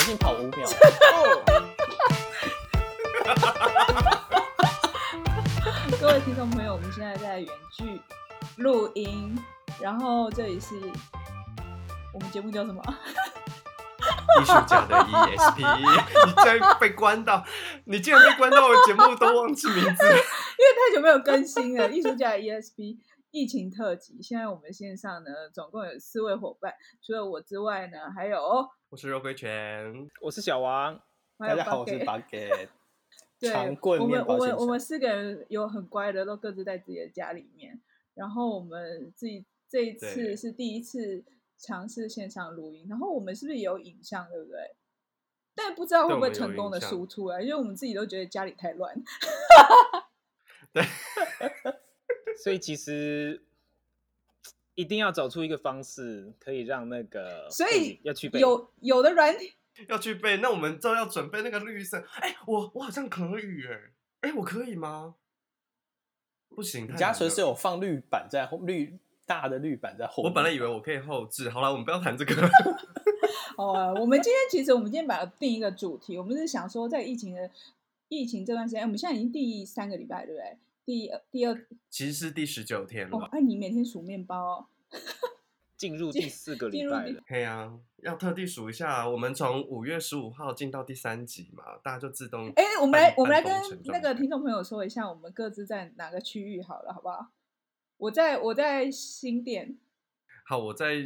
我先跑五秒。各位听众朋友，我们现在在远距录音，然后这里是我们节目叫什么？艺术家的 ESP，你竟然被关到，你竟然被关到，我节目都忘记名字，因为太久没有更新了。艺术家的 ESP 疫情特辑，现在我们线上呢，总共有四位伙伴，除了我之外呢，还有我是肉桂犬，我是小王，大家好，我是 Bucket。对，我们我们我们四个人有很乖的，都各自在自己的家里面。然后我们自己这一次是第一次尝试线上录音，然后我们是不是也有影像，对不对？但不知道会不会成功的输出来，因为我们自己都觉得家里太乱。对，所以其实一定要找出一个方式，可以让那个，所以要去有有的软体。要去背，那我们就要准备那个绿色。哎、欸，我我好像可以哎，哎、欸，我可以吗？不行，你家随时有放绿板在后，绿大的绿板在后。我本来以为我可以后置。好了，我们不要谈这个。哦，我们今天其实我们今天把它定一个主题，我们是想说，在疫情的疫情这段时间，我们现在已经第三个礼拜，对不对？第二第二，其实是第十九天了。哎、哦，你每天数面包哦。进入第四个礼拜了，对啊，要特地数一下，我们从五月十五号进到第三集嘛，大家就自动。哎，我们来，我们来跟那个听众朋友说一下，我们各自在哪个区域好了，好不好？我在我在新店。好，我在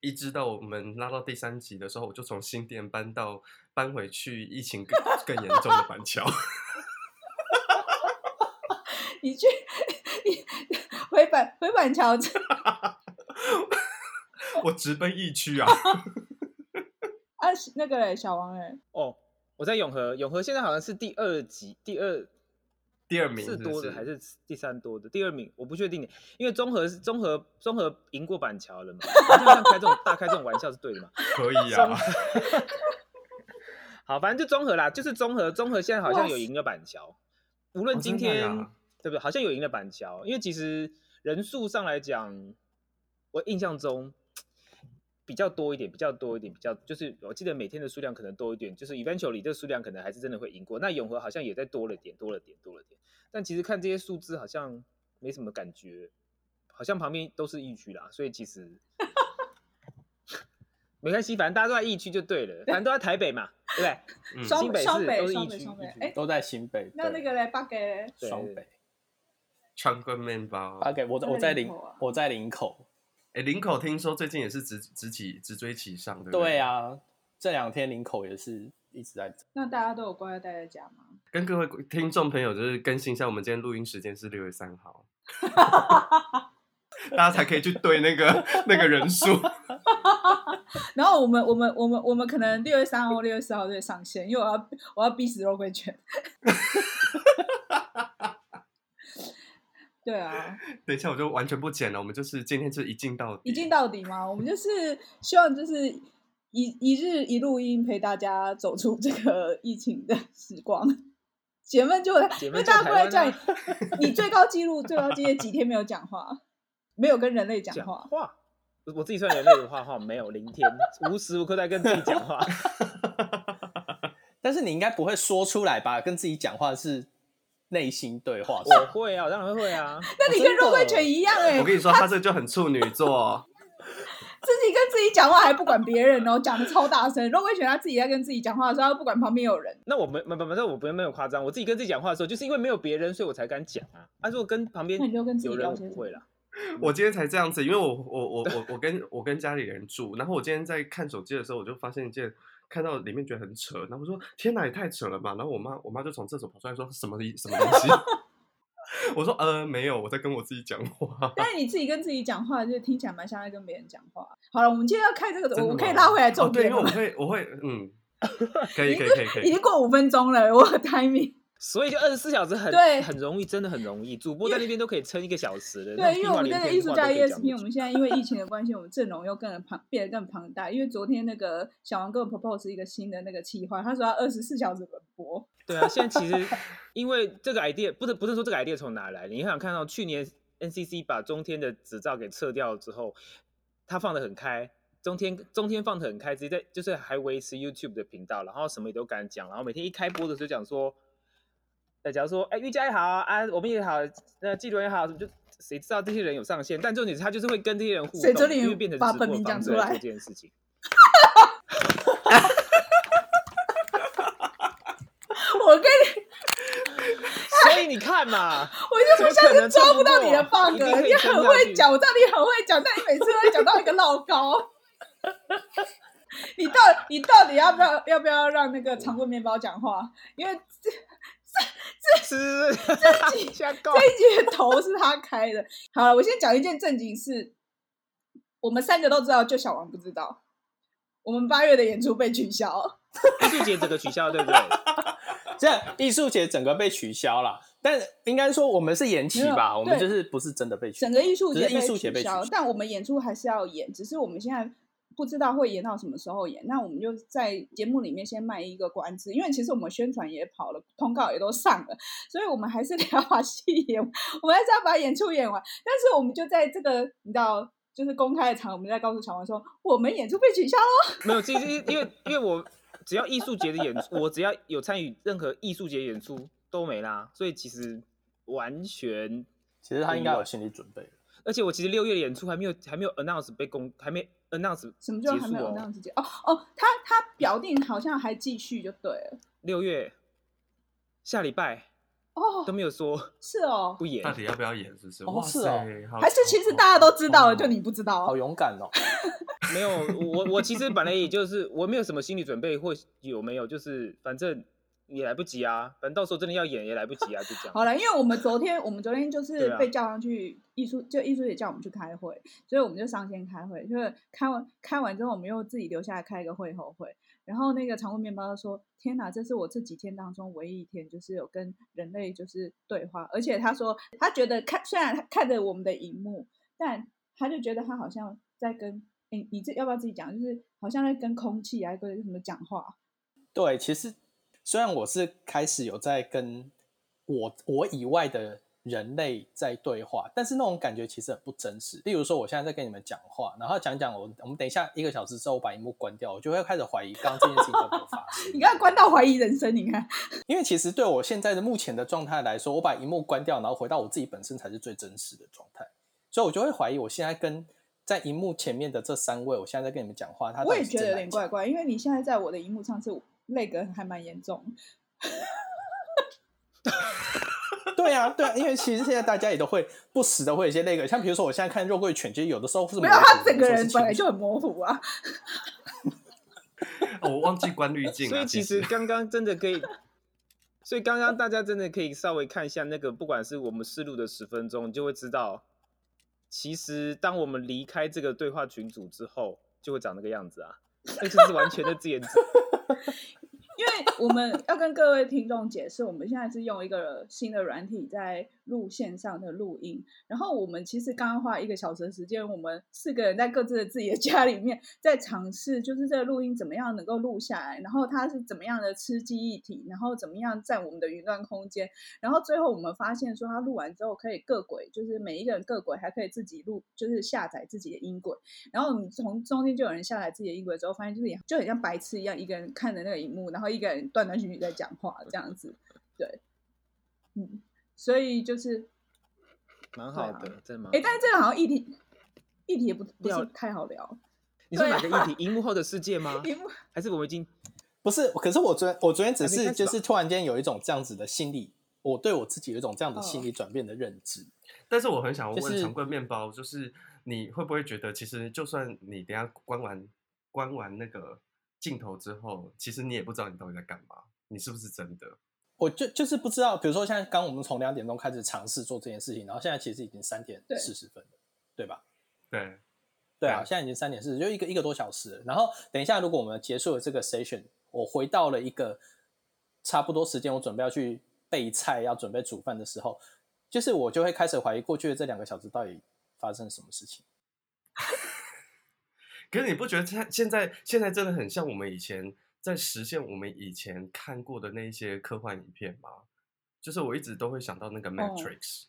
一直到我们拉到第三集的时候，我就从新店搬到搬回去疫情更更严重的板桥。你去，你回板回板桥。我直奔疫区啊！啊，那个嘞，小王哎，哦，我在永和，永和现在好像是第二级，第二，第二名是多的还是第三多的？第二名我不确定，因为综合是中和，中和赢过板桥了嘛？开这种大开这种玩笑是对的嘛？可以啊。好，反正就综合啦，就是综合，综合现在好像有赢了板桥。无论今天、对不对？好像有赢了板桥，因为其实人数上来讲，我印象中。比较多一点，比较多一点，比较就是我记得每天的数量可能多一点，就是 eventually 这个数量可能还是真的会赢过。那永和好像也在多了点，多了点，多了点。但其实看这些数字好像没什么感觉，好像旁边都是疫区啦，所以其实 没关系，反正大家都在疫区就对了，反正都在台北嘛，对不对？新北市都是疫区，哎，都在新北。那那个嘞，八给双北，长棍面包，OK，我我在林我在林口。哎，林口听说最近也是直直起直追其上，对不对？对啊，这两天林口也是一直在。那大家都有乖乖待在家吗？跟各位听众朋友就是更新一下，我们今天录音时间是六月三号，大家才可以去对那个那个人数。然后我们我们我们我们可能六月三号或六月四号就会上线，因为我要我要逼死肉桂犬。对啊，等一下我就完全不剪了，我们就是今天是一镜到底，一镜到底嘛？我们就是希望就是一一日一录音陪大家走出这个疫情的时光。姐妹就因为大家过来叫你，你最高纪录最高纪录几天没有讲话，没有跟人类讲话。话，我自己算人类的话话没有零天，无时无刻在跟自己讲话。但是你应该不会说出来吧？跟自己讲话是。内心对话，我会啊，我当然会啊。那你跟肉桂犬一样哎、欸！我跟你说，他这就很处女座，自己跟自己讲话还不管别人哦，讲的超大声。肉桂犬他自己在跟自己讲话的时候，他不管旁边有人。那我没没没没，我不没有夸张。我自己跟自己讲话的时候，就是因为没有别人，所以我才敢讲啊。啊，如果跟旁边有人，我不会啦。我今天才这样子，因为我我我我我跟我跟家里人住，然后我今天在看手机的时候，我就发现一件。看到里面觉得很扯，然后我说：“天哪，也太扯了吧！”然后我妈，我妈就从厕所跑出来说：“什么什么东西？”我说：“呃，没有，我在跟我自己讲话。”但是你自己跟自己讲话，就听起来蛮像在跟别人讲话。好了，我们今天要开这个，我可以拉回来重点。哦，对，因为我会，我会，嗯，可以，可以，可以，可以。已经过五分钟了，我 timing。所以就二十四小时很对，很容易，真的很容易。主播在那边都可以撑一个小时的。对，因为我们这个艺术家 ESP，我们现在因为疫情的关系，我们阵容又更庞，变得更庞大。因为昨天那个小王跟我 propose 一个新的那个企划，他说要二十四小时轮播。对啊，现在其实 因为这个 idea 不是不是说这个 idea 从哪来，你想看到去年 NCC 把中天的执照给撤掉之后，他放的很开，中天中天放的很开，直接在就是还维持 YouTube 的频道，然后什么也都敢讲，然后每天一开播的时候讲说，呃，假如说，哎，瑜伽也好啊，我们也好，那纪伦也好，就谁知道这些人有上线，但重点是他就是会跟这些人互动，因为变成直播方式来做这件事情。我跟你。所以你看嘛，我就不相信抓不到你的 bug，你很会讲，我知道你很会讲，但你每次都会讲到一个老高。你到你到底要不要要不要让那个长棍面包讲话？因为这一集 这一集的头是他开的。好了，我先讲一件正经事，我们三个都知道，就小王不知道，我们八月的演出被取消，艺术节整个取消，对不对？这样艺术节整个被取消了，但应该说我们是延期吧？我们就是不是真的被取消，整个艺术节艺术节被取消，但我们演出还是要演，只是我们现在不知道会演到什么时候演。那我们就在节目里面先卖一个关子，因为其实我们宣传也跑了，通告也都上了，所以我们还是得要把戏演，我们还是要把演出演完。但是我们就在这个你知道，就是公开的场，我们在告诉小王说，我们演出被取消了。没有，其实因为因为我。只要艺术节的演出，我只要有参与任何艺术节演出都没啦，所以其实完全，其实他应该有心理准备。而且我其实六月的演出还没有还没有 announce 被公还没 announce 什么叫还没有 announce 结束哦哦，他他表定好像还继续就对了。六月下礼拜哦都没有说，是哦不演，到底要不要演？是不是？哦是哦，还是其实大家都知道了，就你不知道，好勇敢哦。没有，我我其实本来也就是我没有什么心理准备，或有没有就是反正也来不及啊，反正到时候真的要演也来不及啊，就这样。好了，因为我们昨天我们昨天就是被叫上去艺术，就艺术也叫我们去开会，所以我们就上线开会，就是开完开完之后，我们又自己留下来开一个会后会。然后那个长棍面包说：“天哪，这是我这几天当中唯一一天，就是有跟人类就是对话，而且他说他觉得看虽然他看着我们的荧幕，但他就觉得他好像在跟。”你你这要不要自己讲？就是好像在跟空气啊，跟什么讲话？对，其实虽然我是开始有在跟我我以外的人类在对话，但是那种感觉其实很不真实。例如说，我现在在跟你们讲话，然后讲讲我，我们等一下一个小时之后我把荧幕关掉，我就会开始怀疑刚刚这件事情都没有发生。你刚刚关到怀疑人生，你看，因为其实对我现在的目前的状态来说，我把荧幕关掉，然后回到我自己本身才是最真实的状态，所以我就会怀疑我现在跟。在荧幕前面的这三位，我现在在跟你们讲话，他我也觉得有点怪怪，因为你现在在我的荧幕上是那个还蛮严重。对啊，对啊，因为其实现在大家也都会不时的会有一些那个，像比如说我现在看肉桂犬，其实有的时候是没有他整个人本来就很模糊啊。哦、我忘记关滤镜了，所以其实刚刚真的可以，所以刚刚大家真的可以稍微看一下那个，不管是我们试录的十分钟，你就会知道。其实，当我们离开这个对话群组之后，就会长那个样子啊！那就是完全的自言自语。因为我们要跟各位听众解释，我们现在是用一个新的软体在录线上的录音。然后我们其实刚刚花一个小时的时间，我们四个人在各自的自己的家里面在尝试，就是这个录音怎么样能够录下来，然后它是怎么样的吃记忆体，然后怎么样占我们的云端空间。然后最后我们发现说，它录完之后可以各轨，就是每一个人各轨还可以自己录，就是下载自己的音轨。然后我们从中间就有人下载自己的音轨之后，发现就是就很像白痴一样，一个人看着那个荧幕，然后。一个人断断续续在讲话，这样子，对，嗯，所以就是蛮好的，真的。哎，但是这个好像议题，议题也不不是太好聊。你说哪个议题？荧幕后的世界吗？荧幕还是我们已经不是？可是我昨天我昨天只是就是突然间有一种这样子的心理，我对我自己有一种这样的心理转变的认知。但是我很想问长棍面包，就是你会不会觉得，其实就算你等下关完关完那个。镜头之后，其实你也不知道你到底在干嘛，你是不是真的？我就就是不知道。比如说，现在刚我们从两点钟开始尝试做这件事情，然后现在其实已经三点四十分了，对，对吧？对，对啊，现在已经三点四十，就一个一个多小时了。然后等一下，如果我们结束了这个 session，我回到了一个差不多时间，我准备要去备菜，要准备煮饭的时候，就是我就会开始怀疑过去的这两个小时到底发生什么事情。可是你不觉得现现在现在真的很像我们以前在实现我们以前看过的那一些科幻影片吗？就是我一直都会想到那个 Matrix，、哦、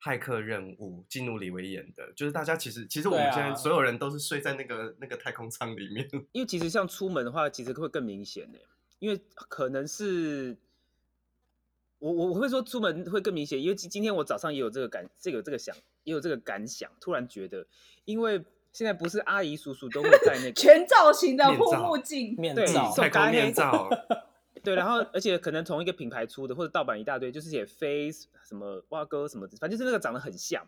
骇客任务，基努李维演的，就是大家其实其实我们现在所有人都是睡在那个、啊、那个太空舱里面。因为其实像出门的话，其实会更明显呢，因为可能是我我我会说出门会更明显，因为今今天我早上也有这个感，这个这个想也有这个感想，突然觉得，因为现在不是阿姨叔叔都会戴那个 全造型的护目镜，面罩，太空面罩。对，然后而且可能同一个品牌出的，或者盗版一大堆，就是写 Face 什么蛙哥什么，反正就是那个长得很像，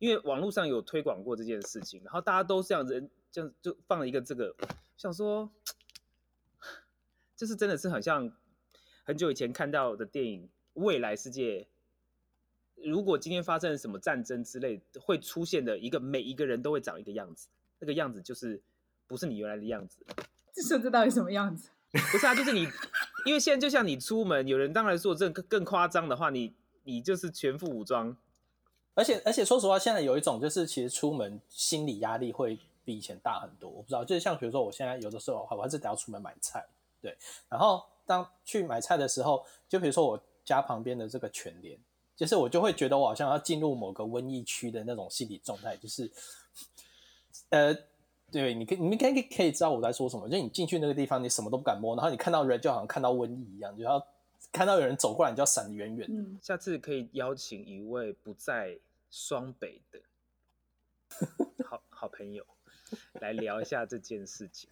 因为网络上有推广过这件事情，然后大家都这样子，这样就放了一个这个，想说，就是真的是很像很久以前看到的电影《未来世界》，如果今天发生了什么战争之类，会出现的一个每一个人都会长一个样子，那个样子就是不是你原来的样子。这是这到底什么样子？不是啊，就是你。因为现在就像你出门，有人当然说这更更夸张的话，你你就是全副武装，而且而且说实话，现在有一种就是其实出门心理压力会比以前大很多。我不知道，就是像比如说我现在有的时候我还是得要出门买菜，对，然后当去买菜的时候，就比如说我家旁边的这个全联，就是我就会觉得我好像要进入某个瘟疫区的那种心理状态，就是呃。对，你可以，你们可以可以知道我在说什么。就你进去那个地方，你什么都不敢摸，然后你看到人就好像看到瘟疫一样，就要看到有人走过来，你就要闪得远远的。嗯，下次可以邀请一位不在双北的好好朋友 来聊一下这件事情。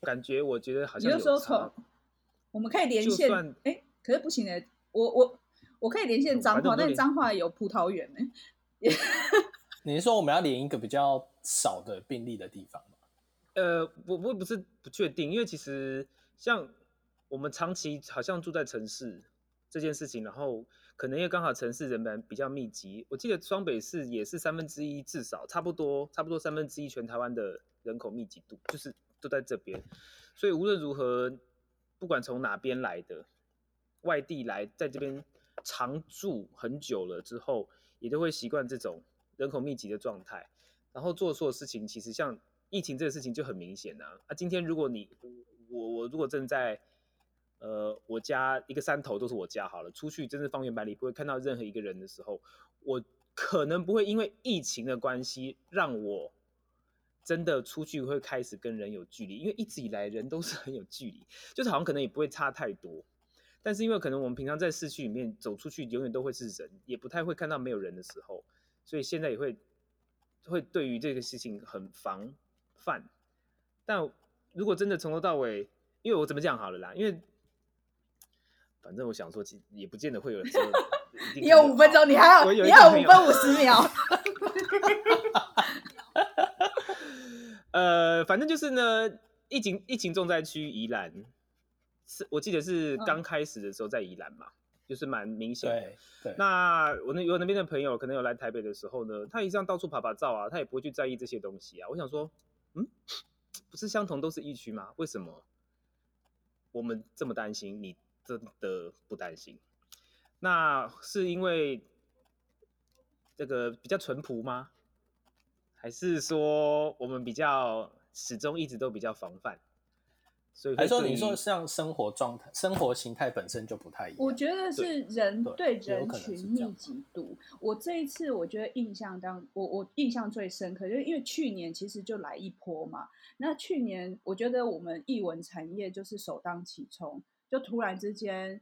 感觉我觉得好像有时候我们可以连线，哎，可是不行的，我我我可以连线彰化，但彰化有葡萄园呢。你是说我们要连一个比较少的病例的地方吗？呃，我我不是不确定，因为其实像我们长期好像住在城市这件事情，然后可能因为刚好城市人们比较密集，我记得双北市也是三分之一，至少差不多差不多三分之一全台湾的人口密集度，就是都在这边，所以无论如何，不管从哪边来的外地来，在这边常住很久了之后，也都会习惯这种人口密集的状态，然后做错事情，其实像。疫情这个事情就很明显啊！啊，今天如果你我我如果正在呃我家一个山头都是我家好了，出去真是方圆百里不会看到任何一个人的时候，我可能不会因为疫情的关系让我真的出去会开始跟人有距离，因为一直以来人都是很有距离，就是好像可能也不会差太多，但是因为可能我们平常在市区里面走出去永远都会是人，也不太会看到没有人的时候，所以现在也会会对于这个事情很防。范，但如果真的从头到尾，因为我怎么讲好了啦，因为反正我想说，其实也不见得会有人说。你有五分钟，你还有你还有五分五十秒。呃，反正就是呢，疫情疫情重灾区宜兰，是我记得是刚开始的时候在宜兰嘛，嗯、就是蛮明显的。对，对那我那有那边的朋友可能有来台北的时候呢，他一样到处拍拍照啊，他也不会去在意这些东西啊。我想说。嗯，不是相同都是疫区吗？为什么我们这么担心？你真的不担心？那是因为这个比较淳朴吗？还是说我们比较始终一直都比较防范？所以，还说你说像生活状态、生活形态本身就不太一样。我觉得是人对人群密集度。我这一次我觉得印象当我我印象最深刻，就是因为去年其实就来一波嘛。那去年我觉得我们艺文产业就是首当其冲，就突然之间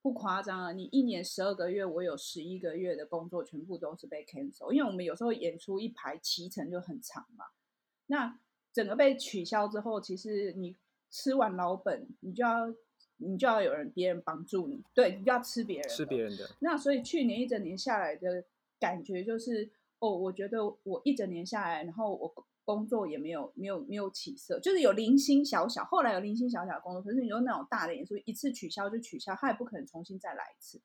不夸张啊，你一年十二个月，我有十一个月的工作全部都是被 cancel，因为我们有时候演出一排期程就很长嘛。那整个被取消之后，其实你。吃完老本，你就要你就要有人别人帮助你，对，你就要吃别人，吃别人的。那所以去年一整年下来的感觉就是，哦，我觉得我一整年下来，然后我工作也没有没有没有起色，就是有零星小小，后来有零星小小的工作，可是你有那种大的演出，一次取消就取消，他也不可能重新再来一次。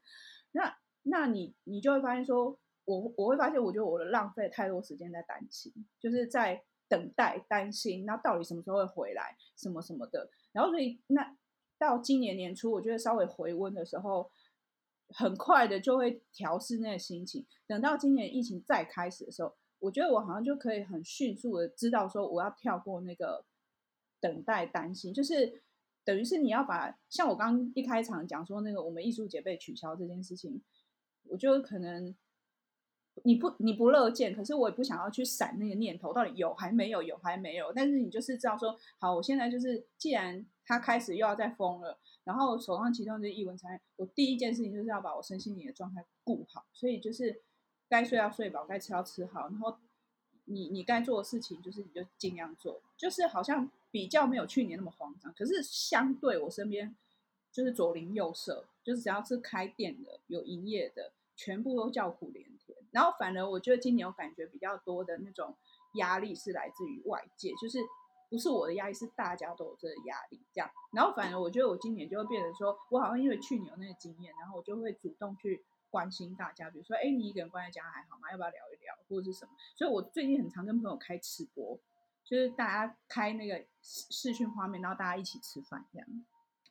那那你你就会发现说，我我会发现，我觉得我的浪费太多时间在担心，就是在。等待、担心，那到底什么时候会回来？什么什么的。然后，所以那到今年年初，我觉得稍微回温的时候，很快的就会调试那个心情。等到今年疫情再开始的时候，我觉得我好像就可以很迅速的知道说，我要跳过那个等待、担心，就是等于是你要把像我刚一开场讲说那个我们艺术节被取消这件事情，我就可能你不你不乐见，可是我也不想要去闪那个念头，到底有还没有，有还没有。但是你就是知道说，好，我现在就是既然他开始又要再疯了，然后手上其中这一文产业，我第一件事情就是要把我身心灵的状态顾好，所以就是该睡要睡饱，该吃要吃好，然后你你该做的事情就是你就尽量做，就是好像比较没有去年那么慌张。可是相对我身边就是左邻右舍，就是只要是开店的有营业的，全部都叫苦连。然后反而我觉得今年我感觉比较多的那种压力是来自于外界，就是不是我的压力，是大家都有这个压力这样。然后反而我觉得我今年就会变成说，我好像因为去年有那个经验，然后我就会主动去关心大家，比如说，哎，你一个人关在家还好吗？要不要聊一聊，或者是什么？所以我最近很常跟朋友开吃播，就是大家开那个视视讯画面，然后大家一起吃饭这样。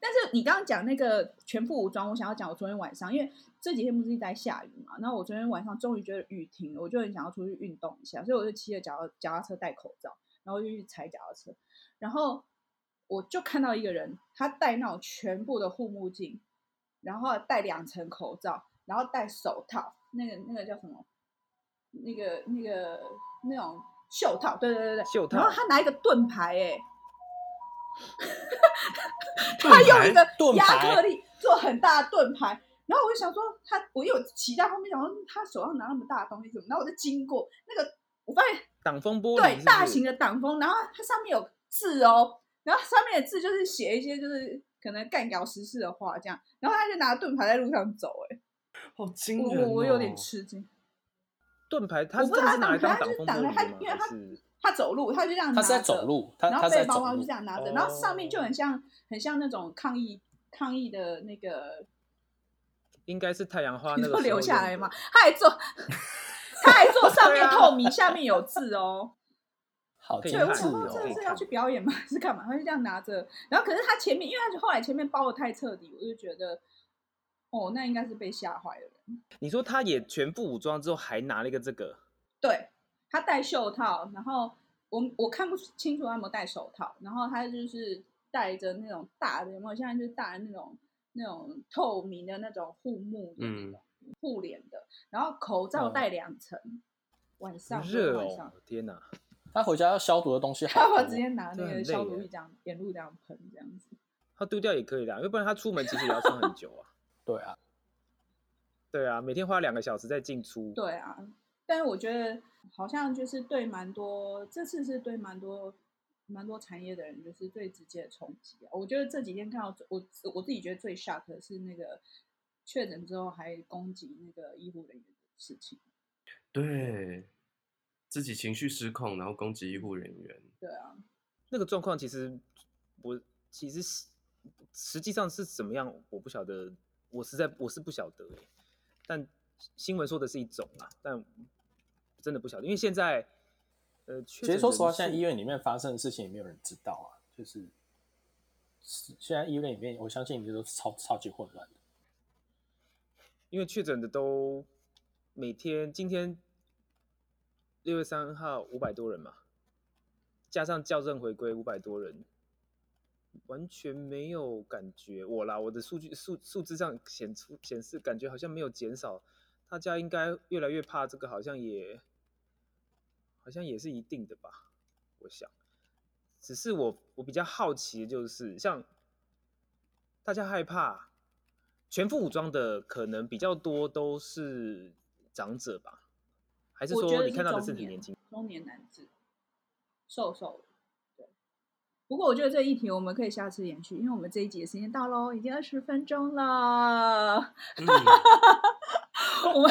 但是你刚刚讲那个全副武装，我想要讲我昨天晚上，因为这几天不是一直在下雨嘛，然后我昨天晚上终于觉得雨停了，我就很想要出去运动一下，所以我就骑着脚脚踏车戴口罩，然后就去踩脚踏车，然后我就看到一个人，他戴那种全部的护目镜，然后戴两层口罩，然后戴手套，那个那个叫什么？那个那个那种袖套，对对对对，袖套，然后他拿一个盾牌，哎。他用一个亚克力做很大的盾牌，然后我就想说他，我有骑在后面，想说他手上拿那么大的东西怎么？然后我就经过那个，我发现挡风玻璃对大型的挡风，然后它上面有字哦，然后上面的字就是写一些就是可能干掉时事的话这样，然后他就拿盾牌在路上走，哎，好惊人哦！我我有点吃惊，盾牌他是真的是拿来当挡风玻璃吗？因为他他走路，他就这样拿着，他是在走路，然后背包包就这样拿着，然后上面就很像很像那种抗议抗议的那个，应该是太阳花那个 留下来嘛，他还做 他还做上面透明，下面有字哦，好，对，我想说这是要去表演吗？是干嘛？他就这样拿着，然后可是他前面，因为他后来前面包的太彻底，我就觉得哦，那应该是被吓坏了。你说他也全副武装之后，还拿了一个这个，对。他戴袖套，然后我我看不清楚他有没有戴手套，然后他就是戴着那种大的，有没有？现在就是戴那种那种透明的那种护目的那种护脸的，然后口罩戴两层，嗯、晚上热哦，天哪！他回家要消毒的东西，他会直接拿那个消毒液这样沿路这样喷这样子。他丢掉也可以的，要不然他出门其实也要穿很久啊。对啊，对啊，每天花两个小时在进出。对啊，但是我觉得。好像就是对蛮多，这次是对蛮多蛮多产业的人，就是最直接的冲击啊。我觉得这几天看到我我自己觉得最 shock 的是那个确诊之后还攻击那个医护人员的事情。对，自己情绪失控，然后攻击医护人员。对啊，那个状况其实我其实实际上是怎么样，我不晓得，我实在我是不晓得哎。但新闻说的是一种啊，但。真的不晓得，因为现在，呃，其实说实话，现在医院里面发生的事情也没有人知道啊。就是现在医院里面，我相信你都是超超级混乱的。因为确诊的都每天，今天六月三号五百多人嘛，加上校正回归五百多人，完全没有感觉。我啦，我的数据数数字上显出显示，感觉好像没有减少。大家应该越来越怕这个，好像也。好像也是一定的吧，我想，只是我我比较好奇的就是，像大家害怕全副武装的，可能比较多都是长者吧，还是说你看到的是挺年轻？中年男子，瘦瘦的，对。不过我觉得这一题我们可以下次延续，因为我们这一集的时间到喽，已经二十分钟了。嗯、我们。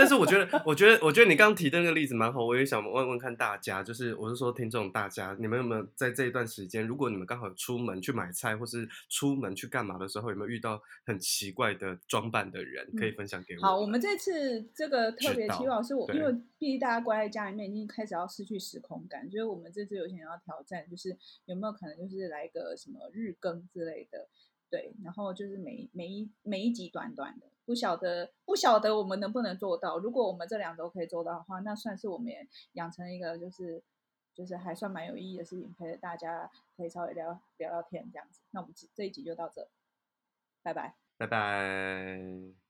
但是我觉得，我觉得，我觉得你刚刚提的那个例子蛮好。我也想问问看大家，就是我是说听众大家，你们有没有在这一段时间，如果你们刚好出门去买菜，或是出门去干嘛的时候，有没有遇到很奇怪的装扮的人，可以分享给我？好，我们这次这个特别期望是我，因为毕竟大家关在家里面，已经开始要失去时空感，所以我们这次有想要挑战，就是有没有可能就是来个什么日更之类的。对，然后就是每每一每一集短短的，不晓得不晓得我们能不能做到。如果我们这两周可以做到的话，那算是我们也养成一个就是就是还算蛮有意义的事情，陪着大家可以稍微聊聊聊天这样子。那我们这一集就到这，拜拜，拜拜。